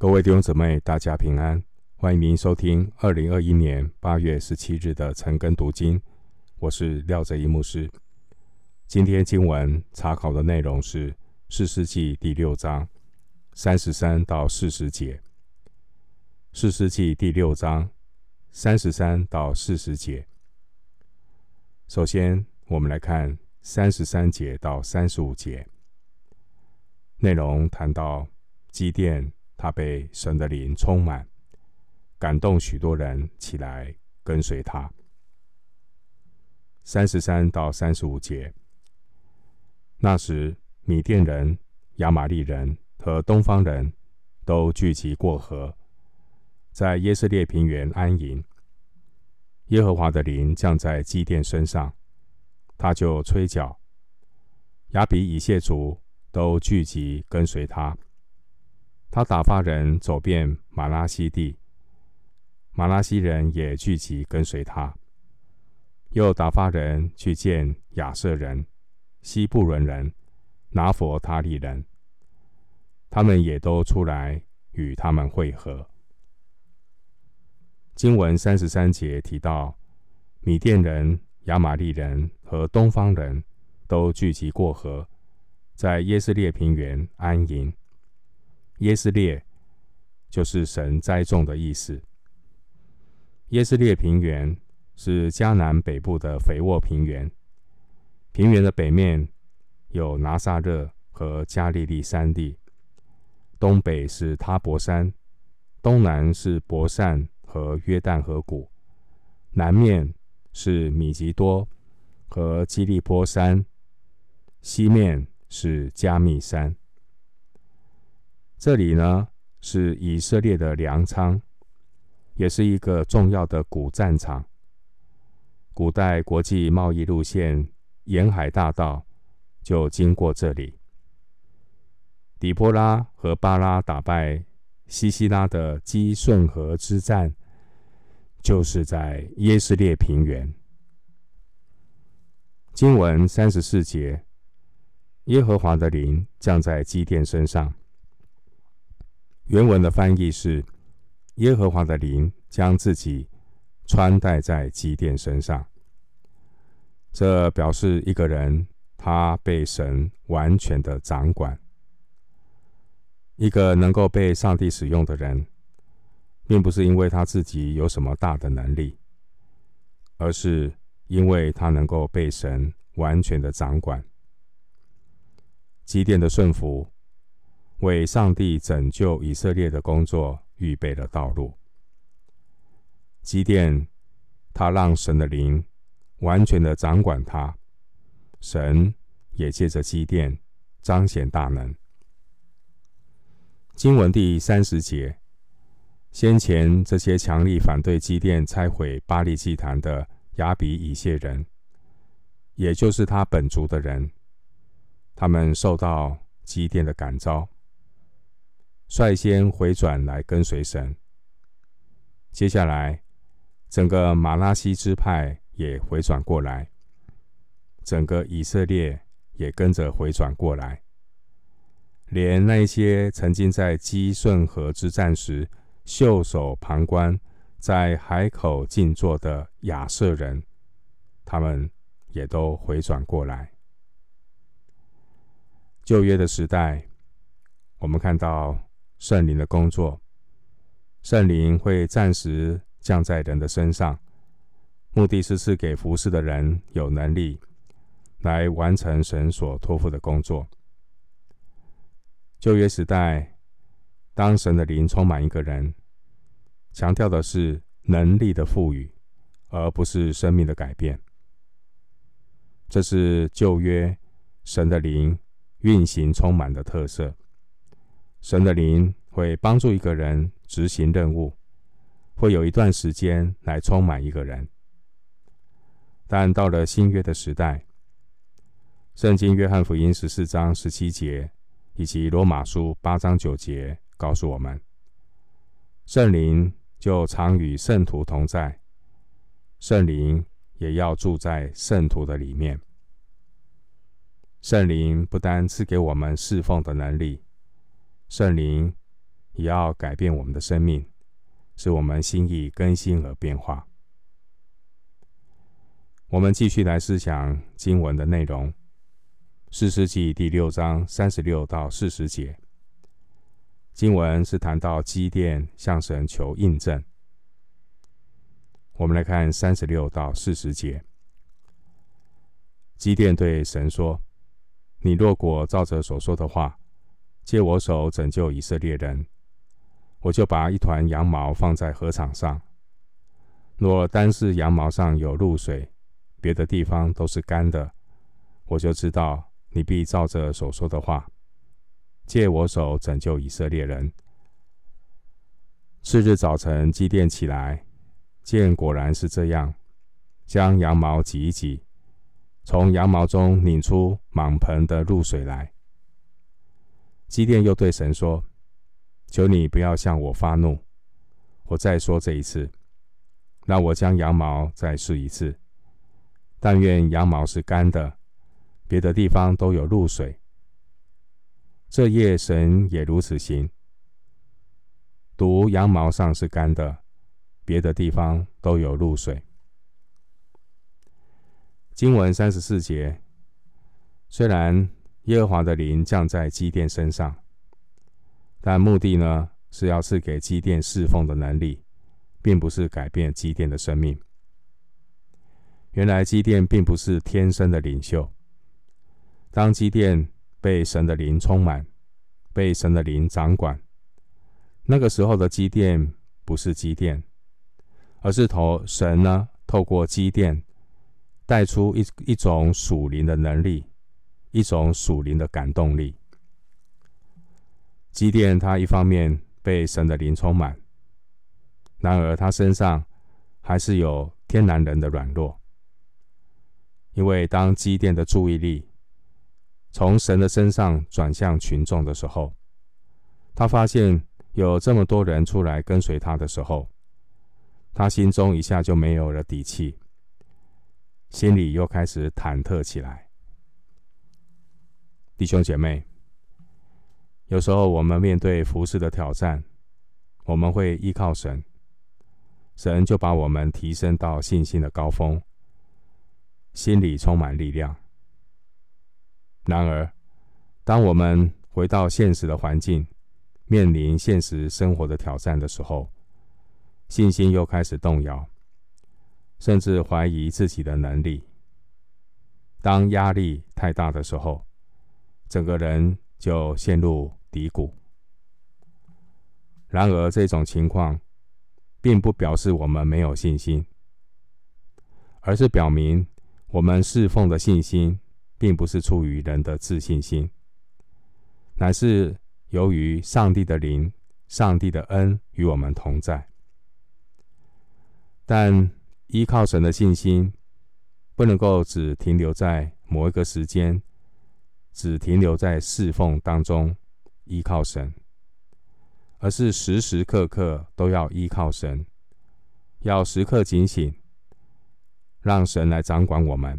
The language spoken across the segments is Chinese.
各位弟兄姊妹，大家平安！欢迎您收听二零二一年八月十七日的晨更读经。我是廖哲一牧师。今天经文查考的内容是四世纪第六章三十三到四十节。四世纪第六章三十三到四十节。首先，我们来看三十三节到三十五节。内容谈到基甸。他被神的灵充满，感动许多人起来跟随他。三十三到三十五节，那时米甸人、亚玛力人和东方人都聚集过河，在耶斯列平原安营。耶和华的灵降在基甸身上，他就吹角，亚比以谢族都聚集跟随他。他打发人走遍马拉西地，马拉西人也聚集跟随他。又打发人去见亚设人、西布伦人、拿弗他利人，他们也都出来与他们会合。经文三十三节提到，米甸人、亚玛力人和东方人都聚集过河，在耶斯列平原安营。耶斯列就是神栽种的意思。耶斯列平原是迦南北部的肥沃平原，平原的北面有拿撒勒和加利利山地，东北是他泊山，东南是伯善和约旦河谷，南面是米吉多和基利波山，西面是加密山。这里呢是以色列的粮仓，也是一个重要的古战场。古代国际贸易路线沿海大道就经过这里。底波拉和巴拉打败西西拉的基顺河之战，就是在耶斯列平原。经文三十四节，耶和华的灵降在基甸身上。原文的翻译是：耶和华的灵将自己穿戴在基甸身上。这表示一个人他被神完全的掌管。一个能够被上帝使用的人，并不是因为他自己有什么大的能力，而是因为他能够被神完全的掌管。基甸的顺服。为上帝拯救以色列的工作预备了道路。基甸，他让神的灵完全的掌管他，神也借着基甸彰显大能。经文第三十节，先前这些强力反对基甸拆毁巴力祭坛的亚比以谢人，也就是他本族的人，他们受到基甸的感召。率先回转来跟随神。接下来，整个马拉西支派也回转过来，整个以色列也跟着回转过来。连那些曾经在基顺河之战时袖手旁观、在海口静坐的亚设人，他们也都回转过来。旧约的时代，我们看到。圣灵的工作，圣灵会暂时降在人的身上，目的是赐给服侍的人有能力来完成神所托付的工作。旧约时代，当神的灵充满一个人，强调的是能力的赋予，而不是生命的改变。这是旧约神的灵运行充满的特色。神的灵会帮助一个人执行任务，会有一段时间来充满一个人。但到了新约的时代，圣经约翰福音十四章十七节以及罗马书八章九节告诉我们，圣灵就常与圣徒同在，圣灵也要住在圣徒的里面。圣灵不单赐给我们侍奉的能力。圣灵也要改变我们的生命，使我们心意更新而变化。我们继续来思想经文的内容，《四世纪》第六章三十六到四十节。经文是谈到基甸向神求印证。我们来看三十六到四十节。基甸对神说：“你若果照着所说的话，借我手拯救以色列人，我就把一团羊毛放在禾场上。若单是羊毛上有露水，别的地方都是干的，我就知道你必照着所说的话，借我手拯救以色列人。次日早晨，基甸起来，见果然是这样，将羊毛挤一挤，从羊毛中拧出满盆的露水来。基甸又对神说：“求你不要向我发怒，我再说这一次，让我将羊毛再试一次。”但愿羊毛是干的，别的地方都有露水。这夜神也如此行，独羊毛上是干的，别的地方都有露水。经文三十四节，虽然耶和华的灵降在基甸身上，但目的呢是要赐给基甸侍奉的能力，并不是改变基甸的生命。原来基甸并不是天生的领袖。当基甸被神的灵充满，被神的灵掌管，那个时候的基甸不是基甸，而是头神呢透过基甸带出一一种属灵的能力，一种属灵的感动力。基甸他一方面被神的灵充满，然而他身上还是有天然人的软弱。因为当基甸的注意力从神的身上转向群众的时候，他发现有这么多人出来跟随他的时候，他心中一下就没有了底气，心里又开始忐忑起来。弟兄姐妹，有时候我们面对服事的挑战，我们会依靠神，神就把我们提升到信心的高峰。心里充满力量。然而，当我们回到现实的环境，面临现实生活的挑战的时候，信心又开始动摇，甚至怀疑自己的能力。当压力太大的时候，整个人就陷入低谷。然而，这种情况并不表示我们没有信心，而是表明。我们侍奉的信心，并不是出于人的自信心，乃是由于上帝的灵、上帝的恩与我们同在。但依靠神的信心，不能够只停留在某一个时间，只停留在侍奉当中依靠神，而是时时刻刻都要依靠神，要时刻警醒。让神来掌管我们。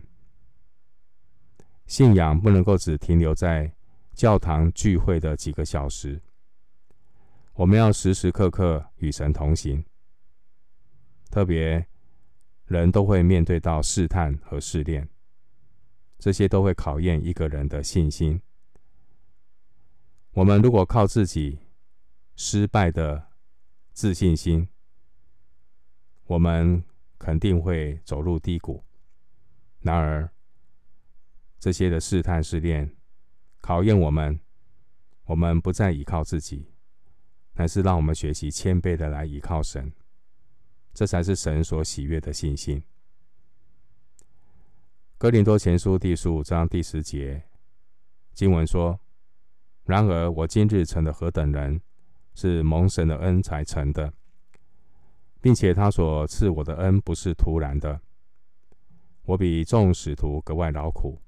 信仰不能够只停留在教堂聚会的几个小时，我们要时时刻刻与神同行。特别人都会面对到试探和试炼，这些都会考验一个人的信心。我们如果靠自己失败的自信心，我们。肯定会走入低谷。然而，这些的试探试炼，考验我们，我们不再依靠自己，乃是让我们学习谦卑的来依靠神。这才是神所喜悦的信心。哥林多前书第十五章第十节经文说：“然而我今日成了何等人，是蒙神的恩才成的。”并且他所赐我的恩不是突然的，我比众使徒格外劳苦，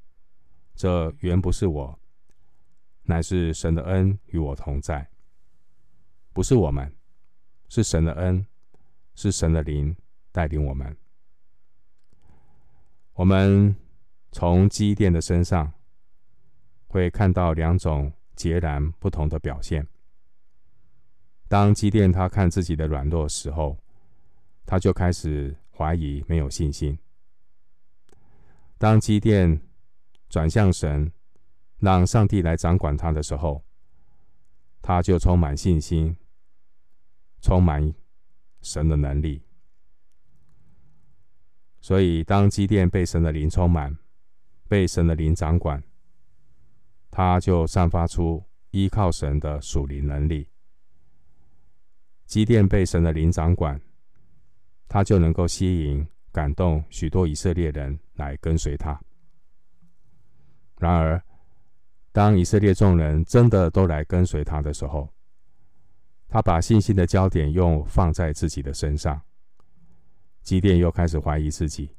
这原不是我，乃是神的恩与我同在。不是我们，是神的恩，是神的灵带领我们。我们从基甸的身上会看到两种截然不同的表现。当基甸他看自己的软弱时候，他就开始怀疑，没有信心。当基甸转向神，让上帝来掌管他的时候，他就充满信心，充满神的能力。所以，当基甸被神的灵充满，被神的灵掌管，他就散发出依靠神的属灵能力。基甸被神的灵掌管，他就能够吸引、感动许多以色列人来跟随他。然而，当以色列众人真的都来跟随他的时候，他把信心的焦点又放在自己的身上。基甸又开始怀疑自己，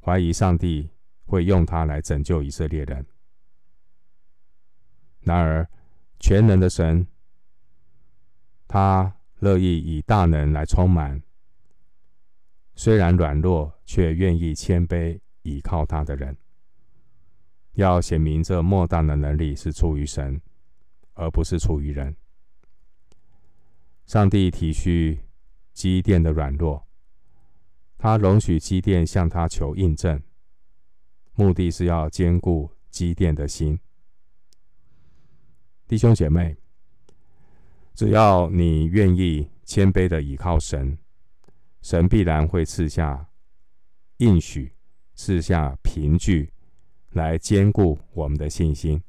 怀疑上帝会用他来拯救以色列人。然而，全能的神，他乐意以大能来充满，虽然软弱，却愿意谦卑倚靠他的人。要显明这莫大的能力是出于神，而不是出于人。上帝体恤基甸的软弱。他容许基甸向他求印证，目的是要坚固基甸的心。弟兄姐妹，只要你愿意谦卑的倚靠神，神必然会赐下应许，赐下凭据，来坚固我们的信心。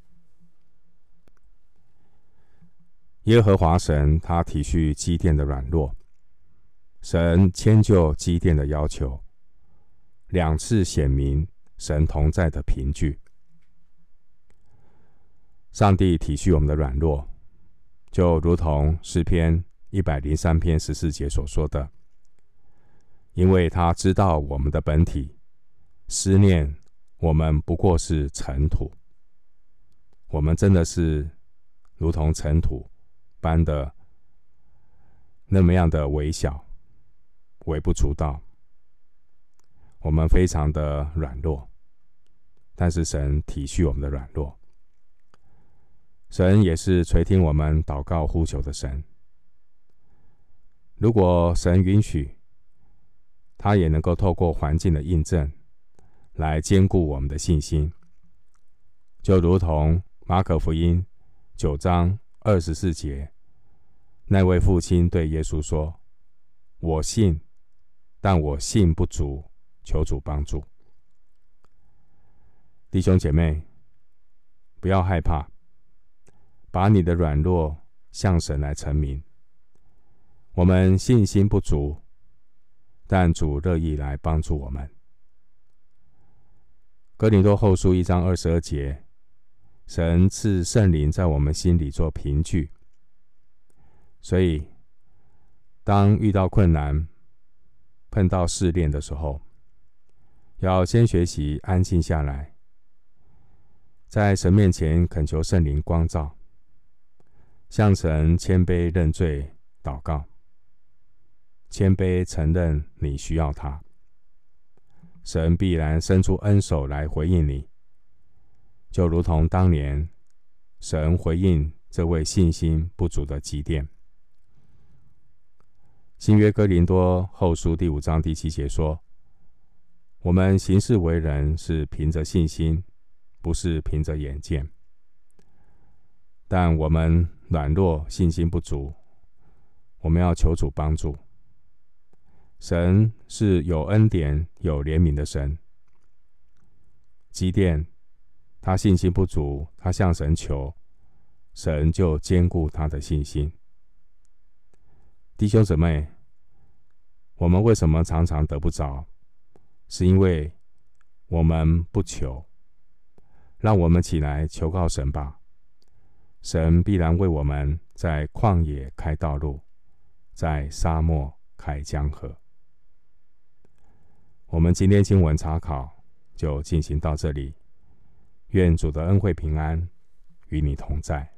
耶和华神，他体恤基甸的软弱。神迁就基甸的要求，两次显明神同在的凭据。上帝体恤我们的软弱，就如同诗篇一百零三篇十四节所说的：“因为他知道我们的本体，思念我们不过是尘土。我们真的是如同尘土般的那么样的微小。”微不足道，我们非常的软弱，但是神体恤我们的软弱，神也是垂听我们祷告呼求的神。如果神允许，他也能够透过环境的印证，来坚固我们的信心，就如同马可福音九章二十四节，那位父亲对耶稣说：“我信。”但我信不足，求主帮助。弟兄姐妹，不要害怕，把你的软弱向神来陈明。我们信心不足，但主乐意来帮助我们。哥林多后书一章二十二节，神赐圣灵在我们心里做凭据，所以当遇到困难，碰到试炼的时候，要先学习安静下来，在神面前恳求圣灵光照，向神谦卑认罪祷告，谦卑承认你需要他，神必然伸出恩手来回应你，就如同当年神回应这位信心不足的祭奠。新约哥林多后书第五章第七节说：“我们行事为人是凭着信心，不是凭着眼见。但我们软弱，信心不足，我们要求主帮助。神是有恩典、有怜悯的神。基甸，他信心不足，他向神求，神就坚固他的信心。弟兄姊妹。”我们为什么常常得不着？是因为我们不求。让我们起来求告神吧，神必然为我们在旷野开道路，在沙漠开江河。我们今天经文查考就进行到这里，愿主的恩惠平安与你同在。